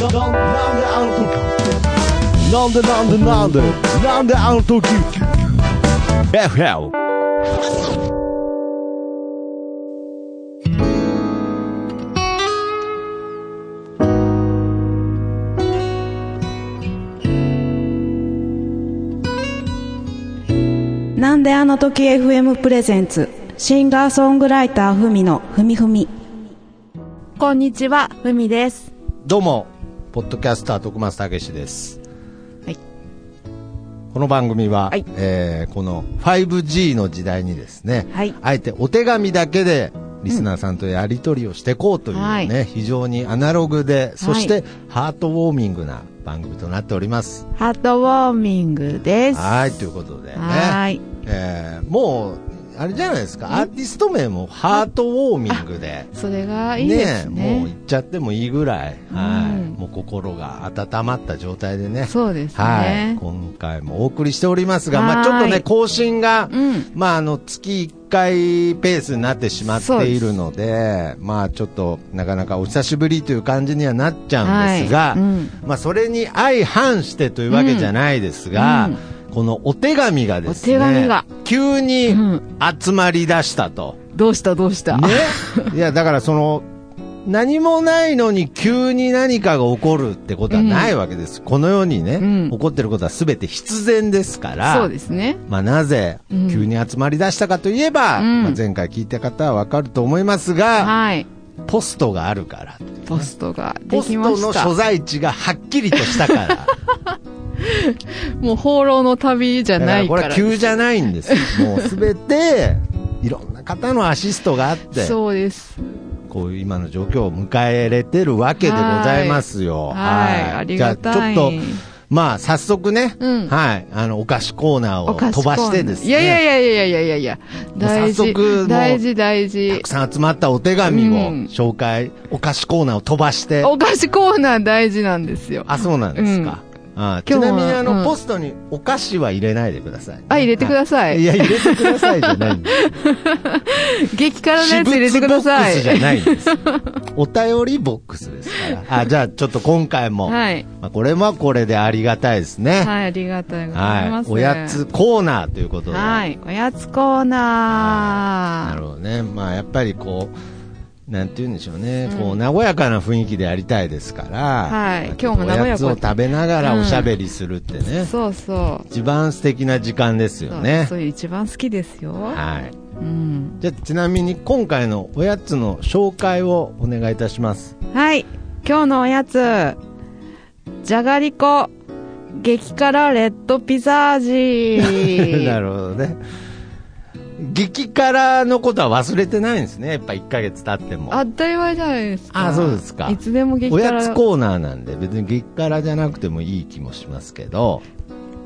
なんでなんでなんでなんであの時 FL なんであの時 FM プレゼンツシンガーソングライターふみのふみふみ。こんにちはふみです。どうもポッドキャスター徳松たけしです。はい。この番組は、はい。えーこの 5G の時代にですね、はい。あえてお手紙だけでリスナーさんとやり取りをしていこうというね、はい。非常にアナログで、そしてハートウォーミングな番組となっております。ハートウォーミングです。はい、ということでね。はい。えーもう、あれじゃないですか、アーティスト名もハートウォーミングで。それがいいですね。もう言っちゃってもいいぐらい、はい、うんもう心が温まった状態でね。そうですね、はい、今回もお送りしておりますが、まあはいちょっとね、更新が、うん。まああの、月1回ペースになってしまっているので、まあちょっと、なかなかお久しぶりという感じにはなっちゃうんですが、はい。うん。まあそれに相反してというわけじゃないですが、うんこのお手紙がですね、お手紙が急にうん集まり出したと。どうしたどうした、ね。いや、だからその、何もないのに急に何かが起こるってことはないわけです。この世にね、うん起こってることは全て必然ですから。そうですねまあ、なぜうん急に集まり出したかといえば、うんまあ、前回聞いた方はわかると思いますが、はいポストがあるから。ポストがでポスきましたトの所在地がはっきりとしたから。もう放浪の旅じゃだからこれは急じゃないんですよ。もうすべて、いろんな方のアシストがあって、そうです。こういう今の状況を迎えれてるわけでございますよ。はい。ありがたい。じゃあちょっと、まあ早速ね、うん。はい、あの、お菓子コーナーを飛ばしてですね。いやいやいやいやいやいやいや。大事早速大事。大た事。くさん集まったお手紙をうん。紹介、お菓子コーナーを飛ばして。お菓子コーナー大事なんですよ。あ、そうなんですか。あちなみにあの、うんポストにお菓子は入れないでくださいね、あ入れてくださいいや、入れてくださいじゃないんです。激辛のやつ入れてくださいボックスじゃないんです。お便りボックスですから。あ、じゃあちょっと今回も、はいまあ、これはこれでありがたいですね。はいありがとうございはいますおやつコーナーということで。はいおやつコーナーなるほどね。まあやっぱりこう、なんて言うんでしょうね。こう、和やかな雰囲気でやりたいですから。はいまあ今日も和やかおやつを食べながらおしゃべりするってね。そうそう一番素敵な時間ですよね。そうそういう一番好きですよはい。うんじゃあちなみに今回のおやつの紹介をお願いいたします。はい今日のおやつじゃがりこ激辛レッドピザ味 なるほどね。激辛のことは忘れてないんですね。やっぱ1ヶ月経っても。当たり前じゃないですか。あそうですか。いつでも激お辛やつコーナーなんで別に激辛じゃなくてもいい気もしますけど、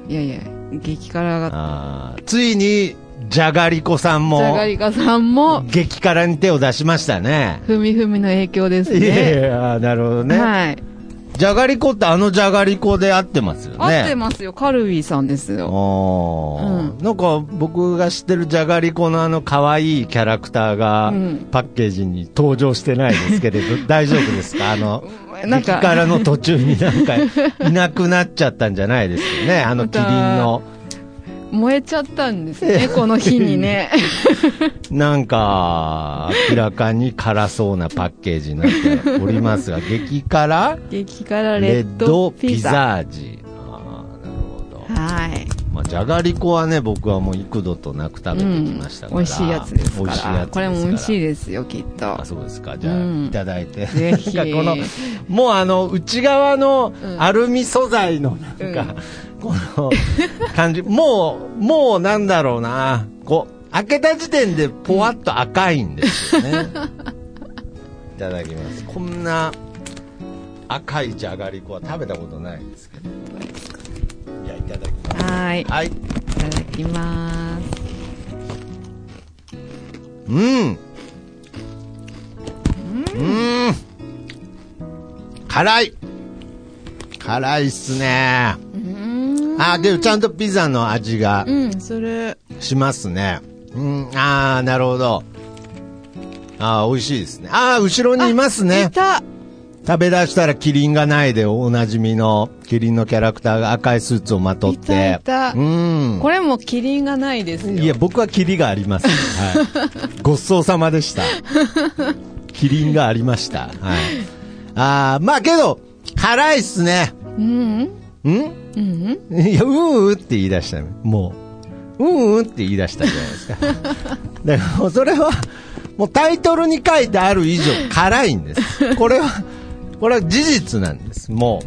いやいや激辛が。あーついに、じゃがりこさんじも、ゃがりこさんも。激辛に手を出しましたね。ふみふみの影響ですいやいねや、なるほどね。はいじゃがりこってあのじゃがりこで合ってますよね。合ってますよ。カルビーさんですよ。うなんか僕が知ってるじゃがりこのあの可愛いキャラクターがうん。パッケージに登場してないですけれど、大丈夫ですか？あの、なんか。激辛の途中になんかいなくなっちゃったんじゃないですよね？あのキリンの。燃えちゃったんですねこの日にね。なんか、明らかに辛そうなパッケージになっておりますが、激辛？激辛レッドドピザ。味。ああ、なるほど。はいまあ、じゃがりこはね、僕はもう幾度となく食べてきましたから。美味しいやつですか美味しいやつですかららこれも美味しいですよきっとあ、そうですか。じゃあ、うんいただいて。ぜひこの、もうあの、内側のうんアルミ素材のなんか、この感じ、もう、もうなんだろうな。こう、開けた時点でぽわっと赤いんですよね。いただきます。こんな赤いじゃがりこは食べたことないですけど。いや、いただきます。はいいはい。ただきますうん。うん。辛い。辛いっすね。うんあ、でもちゃんとピザの味がうんそれしますね。うん、あー、なるほど。あー、美味しいですね。あー、後ろにいますいね。た食べ出したらキリンがないでおなじみのキリンのキャラクターが赤いスーツをまとって。いたうん。これもキリンがないですよ。いや、僕はキリがあります。はい。ごちそうさまでした。キリンがありました。はい。あー、まあけど、辛いっすね。うんん？うんいや、うんうんって言い出したのもう、うんうんって言い出したじゃないですか。だからそれは、もうタイトルに書いてある以上辛いんです。これは、これは事実なんです。も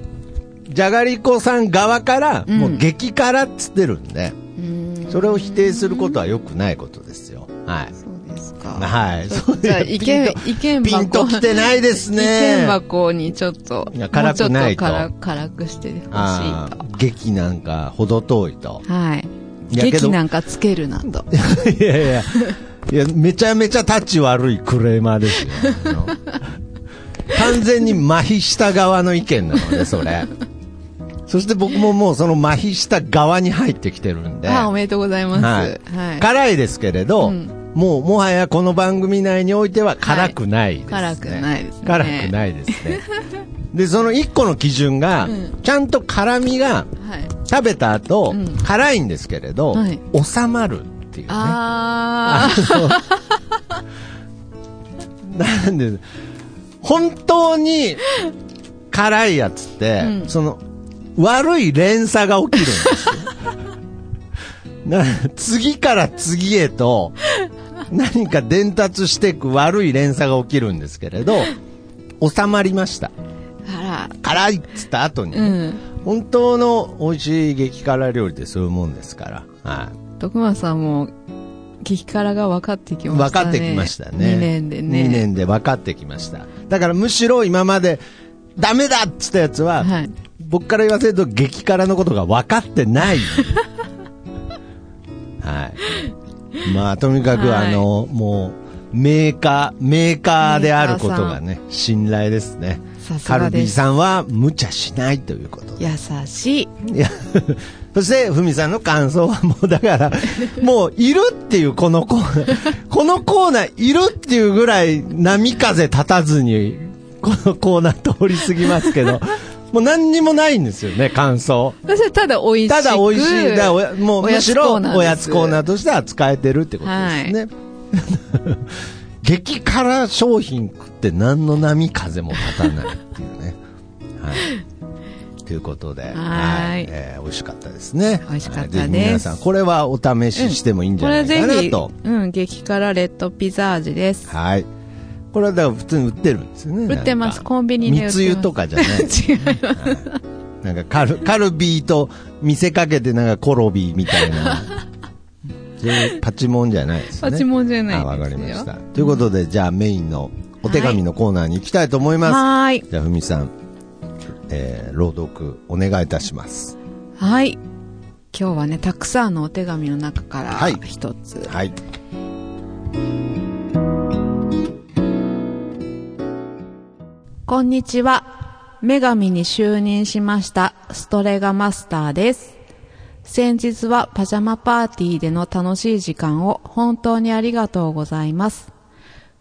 う、じゃがりこさん側から、もう激辛っつってるんで、うん。それを否定することは良くないことですよ。はい。そうですか。はい。そうじゃあ、意見、意見箱。ピンときてないです意ね。見箱にちょっと、いや辛くないともうちょっと辛辛くしてほしいあー劇なんか程遠いと。と。はい。劇なんかつけるなと。いやいや、いや、めちゃめちゃタチ悪いクレーマーですよ。完全に麻痺した側の意見なので、それ。そして僕ももうその麻痺した側に入ってきてるんで。あ、おめでとうございます。ははいい。辛いですけれど、うんもうもはやこの番組内においては辛くないですね。辛くないですね辛くないですね。で、その一個の基準が、うんちゃんと辛みがはい。食べた後、うん辛いんですけれど、はい収まるっていうね。あなんで、本当に辛いやつって、うんその、悪い連鎖が起きるんですよ。な次から次へと、何か伝達していく悪い連鎖が起きるんですけれど、収まりました。辛いっつった後に、ら。うん。本当の美味しい激辛料理ってそういうもんですから。はい。徳間さんも、激辛が分かってきましたね。分かってきましたね。2年でね。2年で分かってきました。だからむしろ今まで、ダメだっつったやつは、はい。僕から言わせると激辛のことが分かってない。はい。まあ、とにかく、はいあの、もう、メーカー、メーカーであることがね、信頼ですね。さすカルビー。さんは無茶しないということで。優しい。いや、そして、ふみさんの感想はもうだから、もういるっていうこのコーナー、このコーナーいるっていうぐらい波風立たずに、このコーナー通り過ぎますけど、もう何にもないんですよね、感想。ただ美味しく。ただ美味しい、だおやもうむしろおやつコーナーとして扱えてるってことですね。激辛商品食って何の波風も立たないっていうね。はい。ということで、はいえー美味しかったですね。美味しかったですはい皆さん、これはお試ししてもいいんじゃないかなと。、うん、激辛レッドピザ味です。はい。これはだから普通に売ってるんですよね。売ってますコンビニで売ってます密輸とかじゃない。違いなんかカル、カルビーと見せかけてなんかコロビーみたいな。そういうパチモンじゃないですね。パチモンじゃないわかりました。ということで、じゃあメインのお手紙のコーナーに行きたいと思います。はーい。じゃあ、ふみさん、えー、朗読お願いいたします。はい。今日はね、たくさんのお手紙の中からはい一つ。はい。こんにちは。女神に就任しましたストレガマスターです。先日はパジャマパーティーでの楽しい時間を本当にありがとうございます。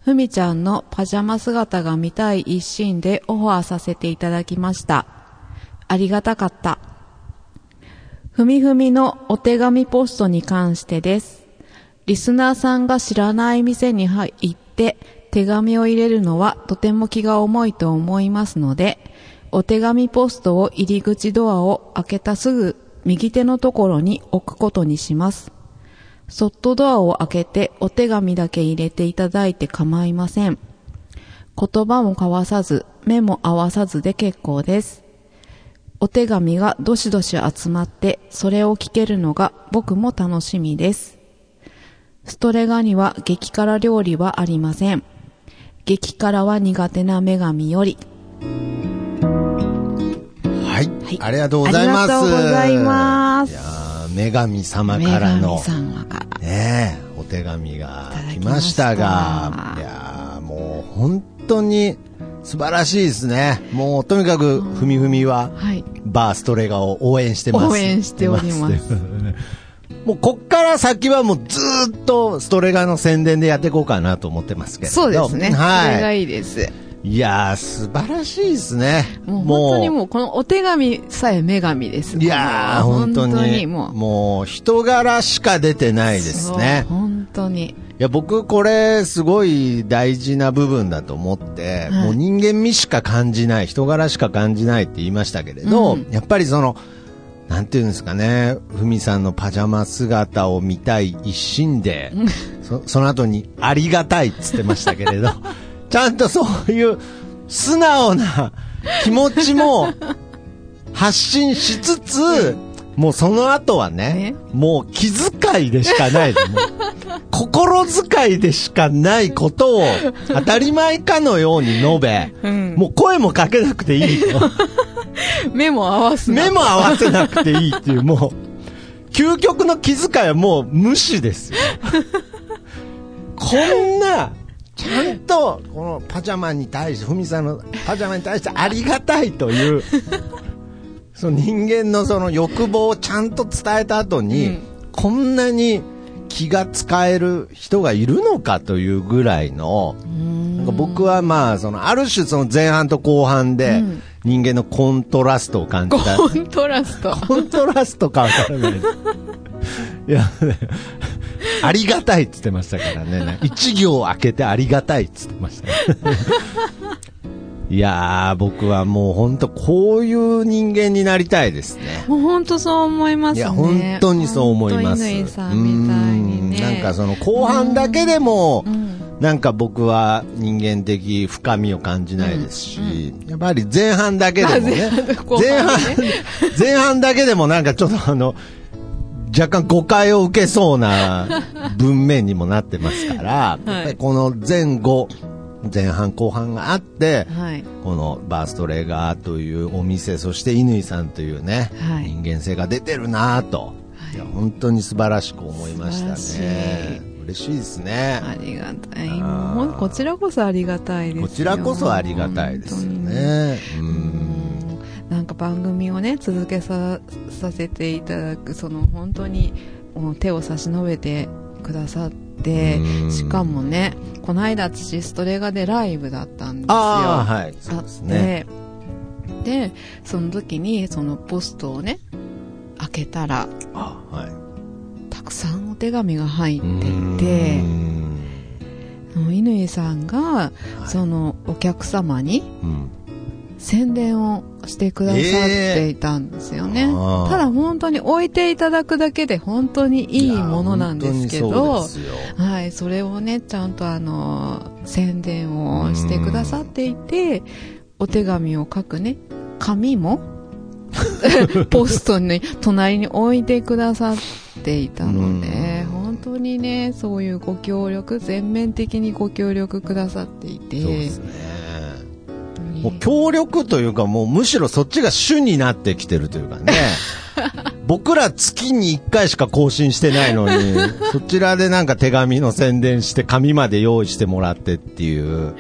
ふみちゃんのパジャマ姿が見たい一心でオファーさせていただきました。ありがたかった。ふみふみのお手紙ポストに関してです。リスナーさんが知らない店に入って手紙を入れるのはとても気が重いと思いますので、お手紙ポストを入り口ドアを開けたすぐ右手のところに置くことにします。そっとドアを開けてお手紙だけ入れていただいて構いません。言葉も交わさず、目も合わさずで結構です。お手紙がどしどし集まって、それを聞けるのが僕も楽しみです。ストレガには激辛料理はありません。激辛は苦手な女神より。はい。はいありがとうございます。ありがとうございます女神様女からの。ねえ、お手紙が来ましたたが、いやーもう本当に素晴らしいですね。もうとにかく、ふみふみは、はい。バーストレガを応援してます。応援しております もうこっから先はもうずーっとストレガの宣伝でやっていこうかなと思ってますけれど。そうですね。それがはい。いいです。いやー、素晴らしいですね。もう本当にもう、このお手紙さえ女神です。いやー、本当に。もう。もう、人柄しか出てないですね。本当に。いや、僕、これ、すごい大事な部分だと思って、はいもう人間味しか感じない、人柄しか感じないって言いましたけれど、うんやっぱりその、なんていうんですかね、ふみさんのパジャマ姿を見たい一心で、そ その後にありがたいっつってましたけれど、ちゃんとそういう素直な気持ちも 発信しつつ、もうその後はねね、もう気遣いでしかない 心遣いでしかないことを当たり前かのように述べ、うん。もう声もかけなくていいと。目も合わすな目も合わせなくていいっていう、もう、究極の気遣いはもう無視ですよ。こんな、ちゃんと、このパジャマに対して、ふみさんのパジャマに対してありがたいという、その人間のその欲望をちゃんと伝えた後に、うんこんなに気が使える人がいるのかというぐらいの、なんか僕はまあ、その、ある種その前半と後半でうん人間のコントラストを感じた。コントラスト。コントラストかわからないです。いや、ね、ありがたいって言ってましたからね。一行開けてありがたいって言ってました、いやー、僕はもう本当こういう人間になりたいですね。もう本当そう思いますね。いや、本当にそう思います。んみたいにね。うんなんかその後半だけでも、うんなんか僕は人間的深みを感じないですし、やっぱり前半だけでもね、後前半前半だけでもなんかちょっとあの、若干誤解を受けそうな文面にもなってますから、やっぱりこの前後、前半後半があって、はい。このバーストレガーというお店、そして乾さんというね、はい人間性が出てるなぁと、い、や本当に素晴らしく思いましたね。嬉しいですね。ありがたい。こちらこそありがたいですよこちらこそありがたいですよね。ううんんなんか番組をね続けささせていただくその本当に手を差し伸べてくださってうんしかもねこの間私ストレガでライブだったんですよああ、はい。そうですね。ででその時にそのポストをね開けたらあはい。たくさんお手紙が入っていて乾さんがそのお客様にうん宣伝をしてくださっていたんですよね、えー。ただ本当に置いていただくだけで本当にいいものなんですけどはい、それをねちゃんとあの宣伝をしてくださっていてお手紙を書くね紙も ポストに隣に置いてくださっていたのでうん。本当にねそういうご協力全面的にご協力くださっていてそうですね。もう協力というか、もうむしろそっちが主になってきてるというかね。僕ら月に1回しか更新してないのに、そちらでなんか手紙の宣伝して紙まで用意してもらってっていう。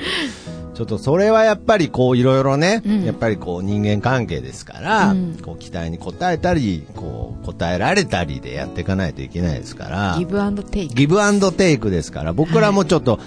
ちょっとそれはやっぱりこういろいろね、うんやっぱりこう人間関係ですから、うんこう期待に応えたり、こう答えられたりでやっていかないといけないですから。ギブアンドテイクギブアンドテイクですから、僕らもちょっと、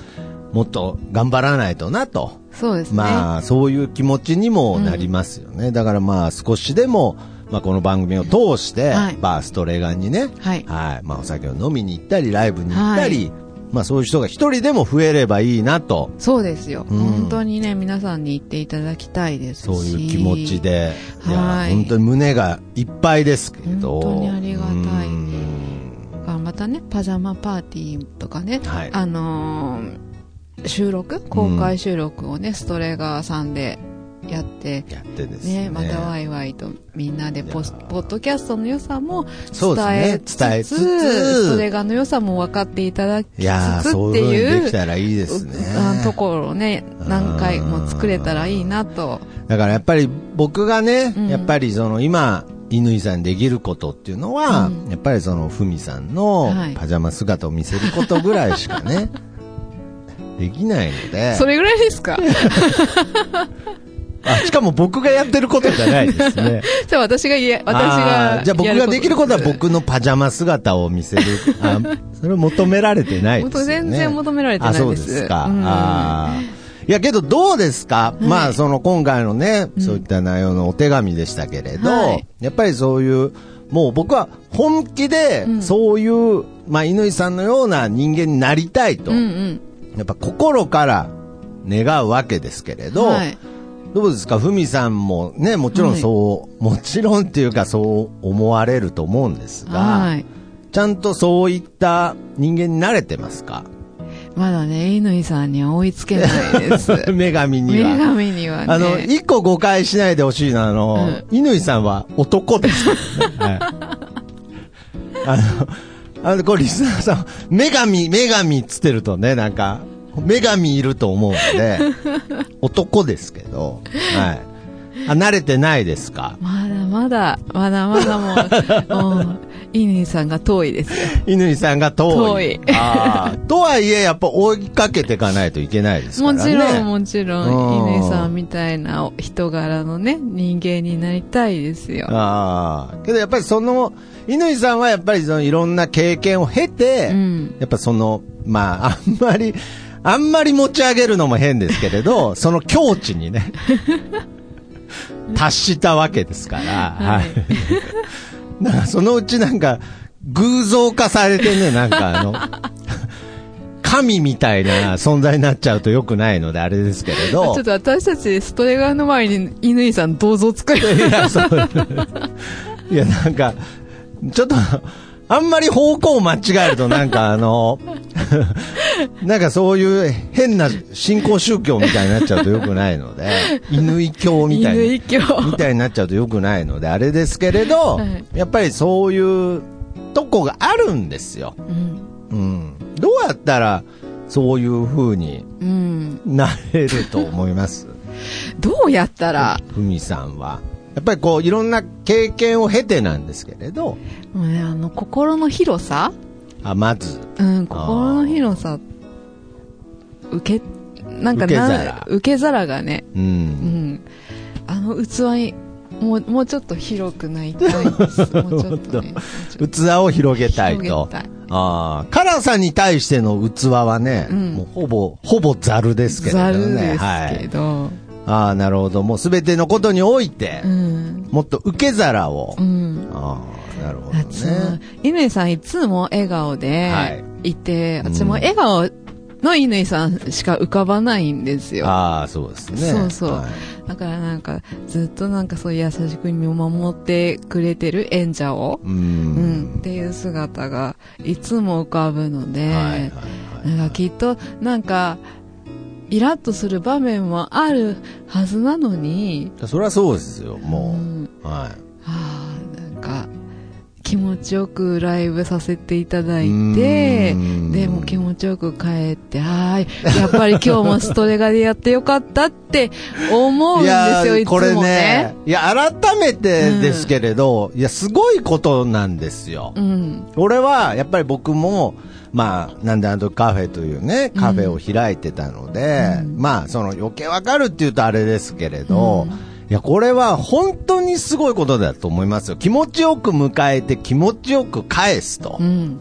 もっと頑張らないとなと。そうですね、まあ、そういう気持ちにもなりますよね。だからまあ、少しでも、まあ、この番組を通して、はい。バーストレガンにね、はい。まあ、お酒を飲みに行ったり、ライブに行ったり、まあ、そういう人が一人でも増えればいいなと、そうですよ、うん。本当にね皆さんに言っていただきたいですし。そういう気持ちで、いや、はい。本当に胸がいっぱいですけど。本当にありがたい。うん。あまたねパジャマパーティーとかね、はい。あのー収録？公開収録をね、ストレガーさんでやってやってですね。ねまたワイワイとみんなでポポッドキャストの良さも伝えつつ伝えつつ。ストレガーの良さも分かっていただきついやーつってそういうできたらいいですね。あところをね何回も作れたらいいなと。だからやっぱり僕がね、うん。やっぱりその今、乾さんにできることっていうのは、うん。やっぱりそのふみさんのはい。パジャマ姿を見せることぐらいしかね、できないので、それぐらいですか？あ、しかも僕がやってることじゃないですね。じゃあ私が言え、私あがーじゃあ僕ができることは僕のパジャマ姿を見せる。あそれを求められてないですよね。全然求められてないですあ、そうですか。うんあーいいやけどどうですか、いまあその今回のね、そういった内容のお手紙でしたけれど、はいやっぱりそういう、もう僕は本気でうんそういう、まあ乾さんのような人間になりたいと、うんうん。やっぱ心から願うわけですけれど、はい。どうですか、ふみさんもね、もちろんそう、もちろんっていうかそう思われると思うんですが、はい。ちゃんとそういった人間になれてますか？まだね、乾さんには追いつけないです。女神には。女神にはね。あの、一個誤解しないでほしいのは、あの、乾さんは男です。はい。あの、あの、これリスナーさん、女神、女神っつってるとね、なんか、女神いると思うんで、男ですけど、はい。あ、慣れてないですか？まだまだ、まだまだもう、もう、乾さんが遠いですよ。乾さんが遠い。遠いとはいえ、やっぱ追いかけていかないといけないですからね。もちろん、もちろうんん、乾さんみたいな人柄のね、人間になりたいですよ。ああ。けどやっぱりその、乾さんはやっぱりそのいろんな経験を経て、うんやっぱその、まあ、あんまり、あんまり持ち上げるのも変ですけれど、その境地にね、達したわけですから、はい。だからそのうちなんか、偶像化されてね、なんかあの、神みたいな存在になっちゃうと良くないのであれですけれど。ちょっと私たちストレガーの前に乾さん銅像作る。いや、そう。いや、なんか、ちょっと、あんまり方向を間違えると、なんかあの、なんかそういう変な信仰宗教みたいになっちゃうと良くないので、犬教みたいな。乾教。みたいになっちゃうと良くないので、あれですけれど、はいやっぱりそういうとこがあるんですよ。うん。うん。どうやったら、そういう風にうん。なれると思います？どうやったら、ふみさんは。やっぱりこう、いろんな経験を経てなんですけれど、もうね、あの、心の広さ？あ、まず、うん、心の広さ、受け、なんか受けな皿受け皿がね、う。うんん。あの器に、もう、もうちょっと広くなりたいです。もうちょっとね。器を広げたいと広げ。たいああ、辛さに対しての器はね、うんもうほぼ、ほぼザルですけれどざね。るですはい。けど、ああ、なるほど。もうすべてのことにおいて、うん。もっと受け皿を。うん。ああ、なるほどね。乾さんいつも笑顔はでいいて、うん私も笑顔の乾さんしか浮かばないんですよ。ああ、そうですね。そうそうはいだからなんか、ずっとなんかそう優しく見守ってくれてる演者を、ううん、ん。っていう姿がいつも浮かぶので、はいはいはいなんかきっとなんか、イラッとする場面もあるはずなのに、それはそうですよ、うもん、う。はい。はあ、なんか、気持ちよくライブさせていただいて、うんでも気持ちよく帰って、はーい、やっぱり今日もストレガでやってよかったって思うんいですやよ、いつもこれねね。、いや、改めてですけれど、いや、すごいことなんですよ。うん。俺は、やっぱり僕も、まあ、なんであのカフェというね、カフェを開いてたので、うんまあ、その余計わかるって言うとあれですけれど、うんいや、これは本当にすごいことだと思いますよ。気持ちよく迎えて気持ちよく返すと。うん。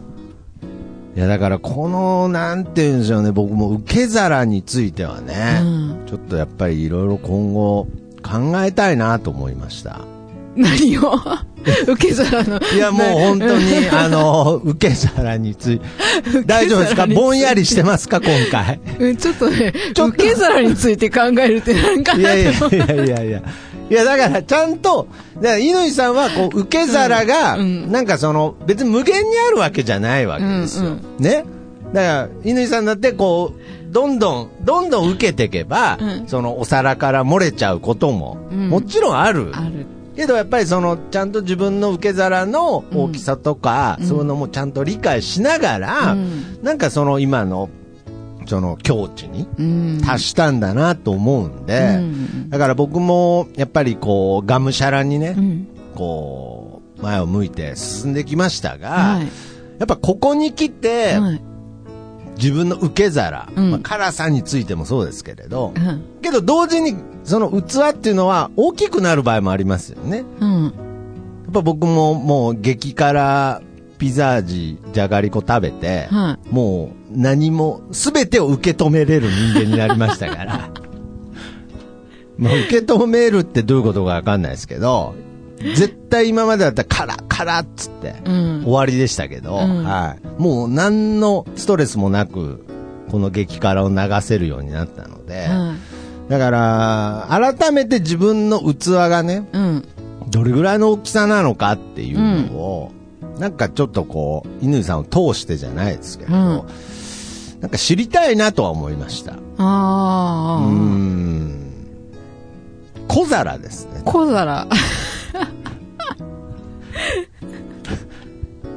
いや、だからこの、なんて言うんでしょうね、僕も受け皿についてはね、うんちょっとやっぱりいろいろ今後考えたいなと思いました。何を？受け皿の。いや、もう本当に、あの、受け皿について、大丈夫ですか？ぼんやりしてますか？今回。うんちょっとね、受け皿について考えるってなんか、いやいやいやいやいや。いや、だから、ちゃんと、だから、乾さんは、こう、受け皿が、うんうんなんかその、別に無限にあるわけじゃないわけですよ。うんね？だから、乾さんだって、こう、どんどん、どんどん受けていけば、うんその、お皿から漏れちゃうことも、うんもちろんある。ある。けどやっぱりそのちゃんと自分の受け皿の大きさとか、うんそういうのもちゃんと理解しながら、うんなんかその今のその境地にうん。達したんだなと思うんで、うんだから僕もやっぱりこうがむしゃらにね、うん。こう前を向いて進んできましたが、はい。やっぱここに来て、はい。自分の受け皿、うんまあ、辛さについてもそうですけれど、うん。けど同時にその器っていうのは大きくなる場合もありますよね。うん。やっぱ僕ももう激辛ピザ味じゃがりこ食べて、はもう何も、すべてを受け止めれる人間になりましたから。まあ、受け止めるってどういうことかわかんないですけど、絶対今までだったらカラッカラッつって、うん終わりでしたけど、うんはい。もう何のストレスもなく、この激辛を流せるようになったので、うんだから、改めて自分の器がね、うんどれぐらいの大きさなのかっていうのを、なんかちょっとこう、乾さんを通してじゃないですけど、うんなんか知りたいなとは思いました。うああーん。小皿ですね。小皿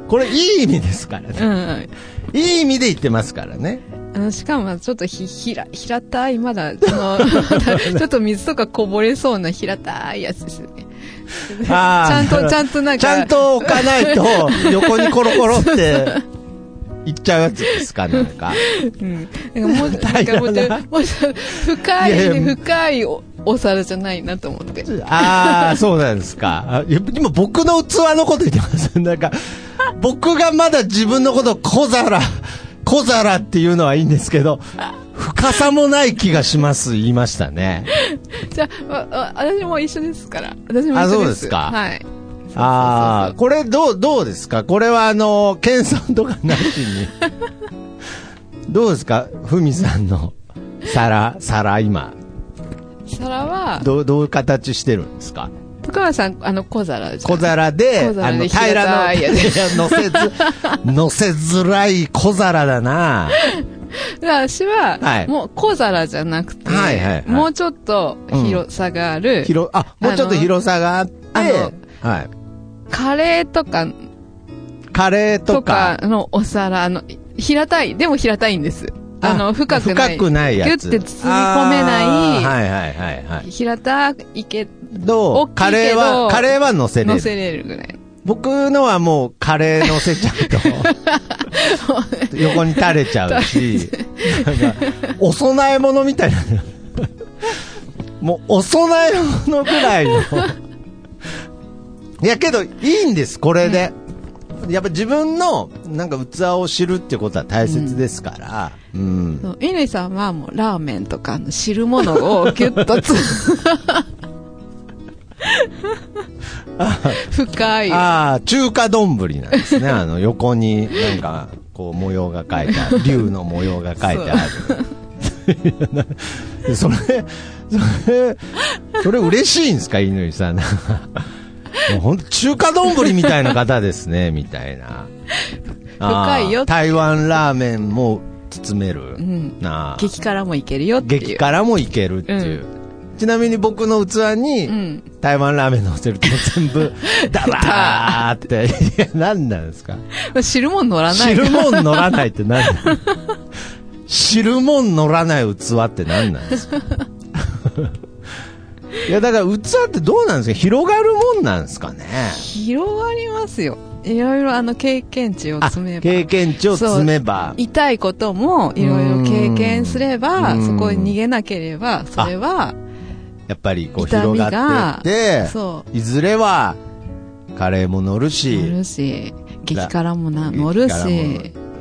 これいい意味ですからうね。んいい意味で言ってますからね。あのしかもちょっとひひら平たいまだその ちょっと水とかこぼれそうな平たいやつですよねちゃんとちゃんとなんかちゃんと置かないと、横にコロコロって、いっちゃうやつですか、なんか。うん。なんかもう、なんかもうちょ、もう深い、深いおお皿じゃないなと思って。ああ、そうなんですか。今僕の器のこと言ってます。なんか、僕がまだ自分のことを小皿、小皿っていうのはいいんですけど、深さもない気がします、言いましたね。じゃあ、私も一緒ですから。私も一緒です。あそうですかはい。ああ、これどう、どうですか？これはあの、謙遜とかなしに。どうですか？ふみさんの皿、皿今。皿は、どう、どういう形してるんですか？深川さん、あの、小皿小皿で、小皿であの、平らの、乗せず、乗せづらい小皿だな。で私は、はい。もう小皿じゃなくて、はいはいはい。もうちょっと広さがある、広、あ、もうちょっと広さがあって、はい。カレーとか、カレーととかか、のお皿、あの、平たい、でも平たいんです。あの、深くない。深くないやつ。ギュッて包み込めない、はいはいはいはい。平たいけどう？カレーは、カレーは乗せれる。乗せれるぐらい。僕のはもうカレー乗せちゃうと、横に垂れちゃうし、お供え物みたいな。もう、お供え物ぐらいの。いやけど、いいんです、これで。やっぱ自分の、なんか器を知るってことは大切ですから。うん。そう乾さんはもうラーメンとかの汁物をギュッとつ、深い。ああ、中華丼なんですね。あの、横になんか、こう、模様が書いてある。竜の模様が書いてある。それ、それ、それ嬉しいんですか、乾さん。もう本当中華丼みたいな方ですね、みたいな。深いよ台湾ラーメンも包める。んなあ激辛もいけるよっていう。激辛もいけるっていう。ちなみに僕の器に、うん。台湾ラーメン乗せると全部、ダラーって。いや、何なんですか？まあ汁も乗らない汁もん乗らないって何？汁もん乗らない器って何なんですか？いや、だから器ってどうなんですか？広がるもんなんですかね？広がりますよ。いろいろあの経験値をあ積めば。経験値を積めば。痛いこともいろいろ経験すれば、うん。そこに逃げなければ、それは、やっぱりこう広ががってそいずれは、カレーも乗るう、し、乗るし、激辛もな乗るし、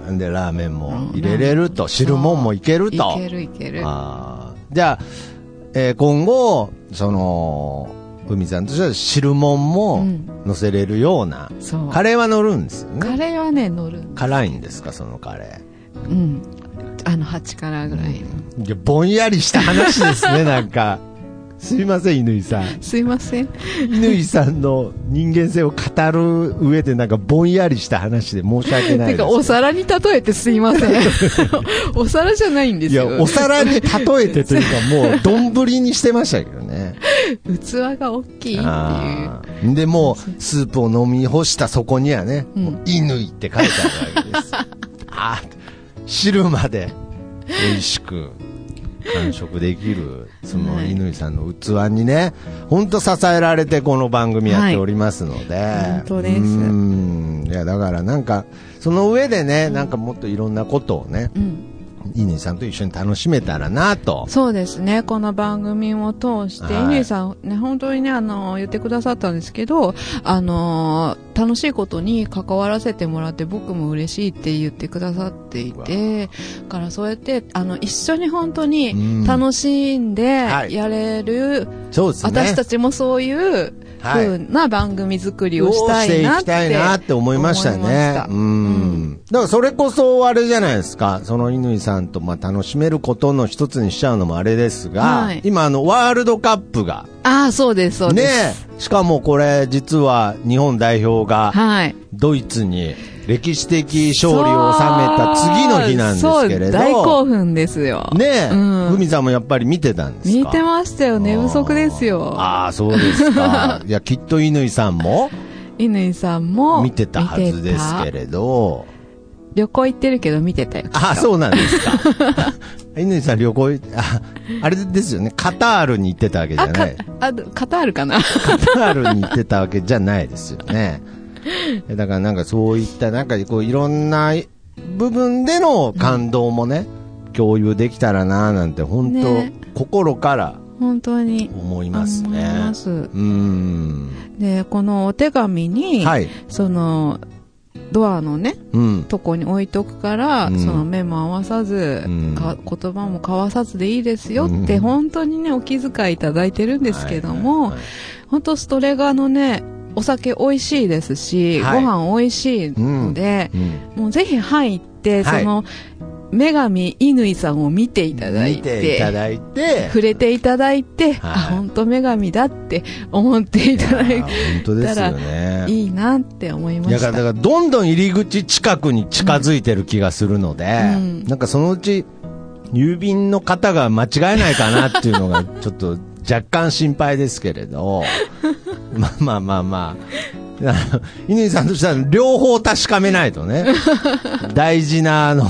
もで、ラーメンも入れれると、汁もんもいけると。いけるいける。あー。じゃあ、えー今後、その、海さんとしては汁もんもうん乗せれるような、そう。カレーは乗るんですよカね。レーはね、乗る。辛いんですか、そのカレうん。あの、8辛ぐらい。ー。いや、ぼんやりした話ですね、なんか。すいません、乾さん。すいません。乾さんの人間性を語る上でなんかぼんやりした話で申し訳ないです。てか、お皿に例えてすいません。お皿じゃないんですいや、よ。お皿に例えてというかもう、丼にしてましたけどね。器が大きいっていう。で、もう、スープを飲み干したそこにはね、うんもう乾って書いてあるわけです。あー汁まで美味しく完食できる、そのはい乾さんの器にね、ほんと支えられてこの番組やっておりますので。本当ですうん。いや、だからなんか、その上でね、なんかもっといろんなことをね、うん。乾さんと一緒に楽しめたらなと。そうですね。この番組を通して、はい乾さんね、本当にね、あの、言ってくださったんですけど、あの、楽しいことに関わらせてもらって僕も嬉しいって言ってくださっていて、だからそうやって、あの、一緒に本当うんに楽しんではいやれる、そうですね。私たちもそういうはい風な番組作りをしたしていいなって。きたいなって思いました思いました。ねうん。だからそれこそあれじゃないですか。その乾さんとまあ楽しめることの一つにしちゃうのもあれですが、はい今あのワールドカップが、ああ、そうです、そうねです。しかもこれ実は日本代表がはい。ドイツに歴史的勝利を収めた次の日なんですけれど。大興奮ですよ。ねえ、うんさんもやっぱり見てたんですか？見てましたよ。寝不足ですよ。ああ、そうですか。いや、きっと乾さんも乾さんも見てたはずですけれど。た旅行行ってるけど見てたよ。あ、そうなんですか。乾さん旅行、あ、あれですよね。カタールに行ってたわけじゃない。、あ、カタールかなカタールに行ってたわけじゃないですよね。え だからなんかそういった、なんかこういろんな部分での感動もね、共有できたらななんて本当、ね心から本当に。思います思いね。ますうーん。で、このお手紙に、はい。その、ドアのね、うん。とこに置いとくから、うん。その目も合わさず、うん。か言葉も交わさずでいいですよって、うん。本当にね、お気遣いいただいてるんですけども、はいはいはい。本当ストレガのね、お酒美味しいですし、はい。ご飯美味しいので、うん。もうぜひ入って、はい。その、女神乾さんを見ていただい見ていただいて、触れていただいて、はいあ、本当女神だって思っていただいあ本当ですよね。て、いいなって思いました。だから、どんどん入り口近くに近づいてる気がするので、うんなんかそのうち、郵便の方が間違えないかなっていうのが、ちょっと若干心配ですけれど、まあまあまあまあ、乾さんとしては両方確かめないとね、大事な、あの、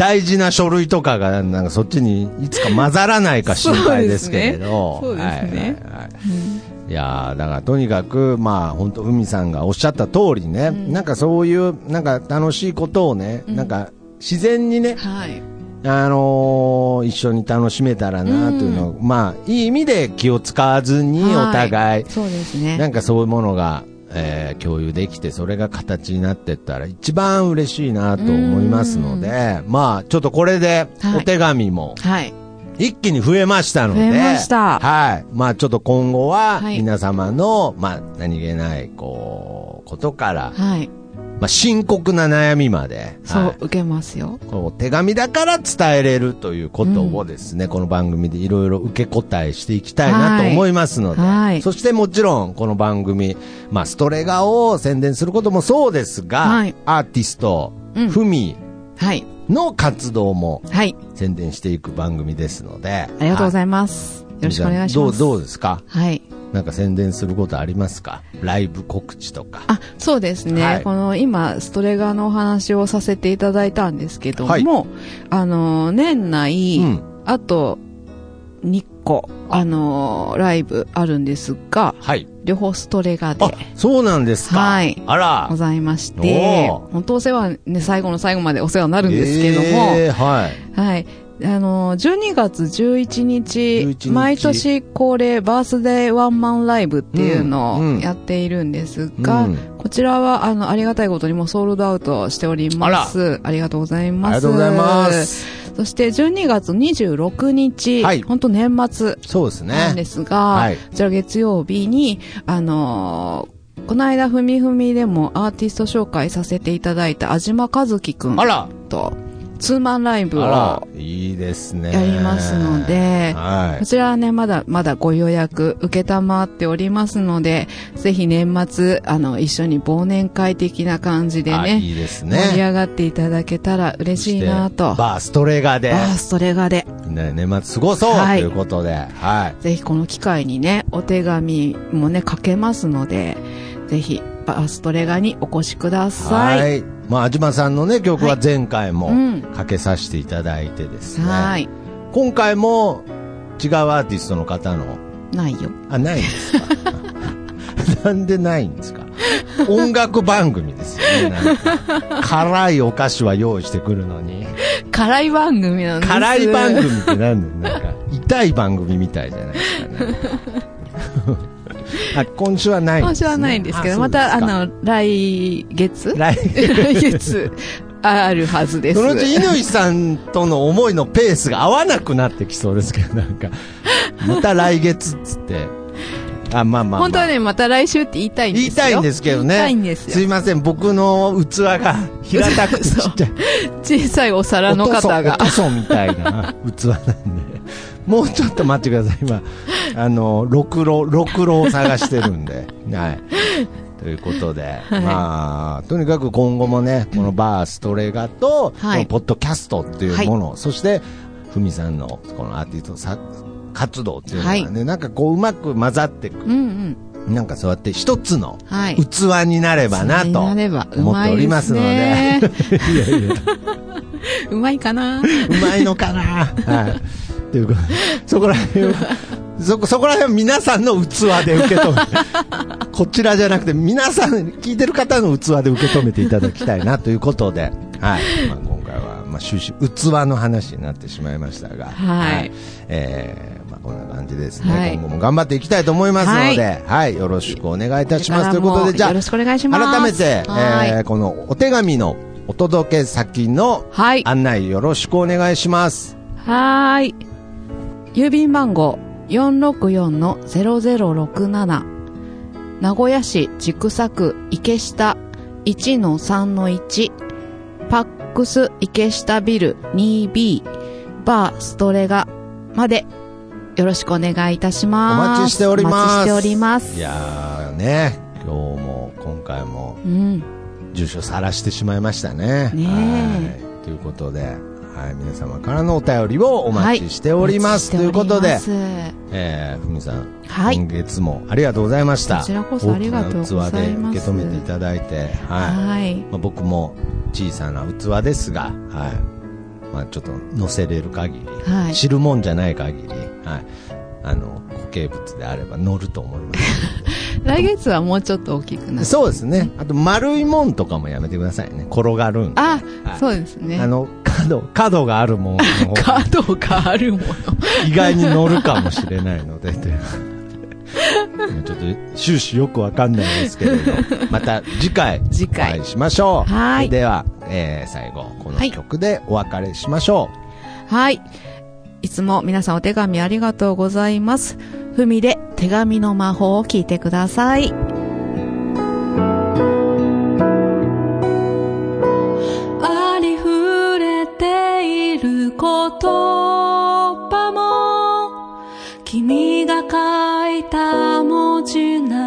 大事な書類とかが、なんかそっちにいつか混ざらないか心配ですけれど。そうですねはいはいはいいやーだからとにかく、まあ本当、海さんがおっしゃった通りね、なんかそういう、なんか楽しいことをね、なんか自然にね、はい。あのー一緒に楽しめたらなというのを、まあいい意味で気を使わずにお互い、そうですね。なんかそういうものが、えー共有できて、それが形になっていったら一番嬉しいなと思いますので、まあちょっとこれではいお手紙もはい。一気に増えましたので、増えましたはい。まあちょっと今後ははい皆様の、まあ何気ない、こう、ことから、はい。まあ深刻な悩みまで、そう、はい受けますよ。こう手紙だから伝えれるということをですね、この番組でいろいろ受け答えしていきたいなと思いますので、はいそしてもちろんこの番組、まあストレガを宣伝することもそうですが、はいアーティスト、うんふみはい。の活動もはい。宣伝していく番組ですので、ありがとうございいます。よろしくお願いします。どう、どうですか？はい。なんか宣伝することありますか？ライブ告知とか。あ、そうですね。はいこの今、ストレガのお話をさせていただいたんですけども、はいあの、年内、うんあと、2個、あの、ライブあるんですが、はい。両方ストレガであ、そうなんですか。はいあらご。ざいまして本当お世話、ね、最後の最後までお世話になるんですけども、えーはい。はい。あの、12月11日、11日毎年恒例バースデーワンマンライブっていうのうんうんをやっているんですが、うんこちらは、あの、ありがたいことにもソールドアウトしております。ありがとうございます。ありがとうございます。そして、12月26日、はい本当年末。なんですが、はいこちら月曜日に、あのーこの間、ふみふみでもアーティスト紹介させていただいた安島和樹くんあら。と、ツーマンライブを。いいですね。やりますのではい。こちらはね、まだ、まだご予約受けたまっておりますので、ぜひ年末、あの、一緒に忘年会的な感じであね、いいです盛りね。上がっていただけたら嬉しいなと。バーストレガで、バーストレガで、ね、年末過ごそうとはいいうことで、はい。ぜひこの機会にね、お手紙もね、書けますので、ぜひ、バーストレガにお越しください。はい。まあ、安島さんのね、曲は前回もうんかけさせていただいてですね。はい。今回も違うアーティストの方の、ないよ。あ、ないんですか？なんでないんですか？音楽番組ですよね。辛いお菓子は用意してくるのに。辛い番組なんです辛い番組ってなんだよ。なんか、痛い番組みたいじゃないですかね。あ今週はないんです、ね、今週はないんですけど、また、あの、来月？来来月、あるはずです。そのうち乾さんとの思いのペースが合わなくなってきそうですけど、なんか、また来月っつって。あ、まあまあ、まあ、本当はね、また来週って言いたいんですよ。言いたいんですけどね。言いたいんですよ。すいません、僕の器が 平たくてちっちゃい。小さいお皿の方が。そみたいな器なんで。もうちょっと待ってください。今、あの、ろくろ、ろくろを探してるんで。はい。ということで、はいまあ、とにかく今後もね、このバーストレガと、はいこのポッドキャストっていうもの、そして、ふみさんのこのアーティストさ活動っていうのがね、なんかこううまく混ざっていく。うんうん。なんかそうやって一つのはい。器になればなと思っておりますすので。ね。いやいや。うまいかなうまいのかなはい。ということで、そこら辺を、そこ、そこら辺は皆さんの器で受け止め、こちらじゃなくて皆さん、聞いてる方の器で受け止めていただきたいなということで、はい。まあ、今回は、まあ、終始、器の話になってしまいましたが、はいえー、まあ、こんな感じですね、はい今後も頑張っていきたいと思いますので、はい、よろしくお願いいたします。ということで、じゃあ、よろしくお願いします。改めて、はいえーこのお手紙のお届け先のはい。案内よろしくお願いします。はーい。郵便番号464-0067名古屋市千種区池下1-3-1パックス池下ビル 2B バーストレガまでよろしくお願いいたしおます。待ちしております。お待ちしております。いやーね、今日も今回もうん。住所さらしてしまいましたね。ねえはい。ということで、はい、皆様からのお便りをお待ちしております。おということでえー、ふみさん、はい今月もありがとうございました。こちらこそありがとうございます器で受け止めていただいて、はい。はい。まあ、僕も小さな器ですが、はい。まあ、ちょっと乗せれる限り、はい知るもんじゃない限り、はい。あの、固形物であれば乗ると思います。来月はもうちょっと大きくなる。そうですね。あと、丸いもんとかもやめてくださいね。転がるんで。あ、はいそうですね。あの、角、角があるもんの角があるもの。意外に乗るかもしれないので、というちょっと終始よくわかんないですけれど、また次回、次回お会いしましょう。はいでは、えー、最後、このはい曲でお別れしましょう。はい。いつも皆さんお手紙ありがとうございます。ふみで手紙の魔法を聞いてください。ありふれている言葉も君が書いた文字な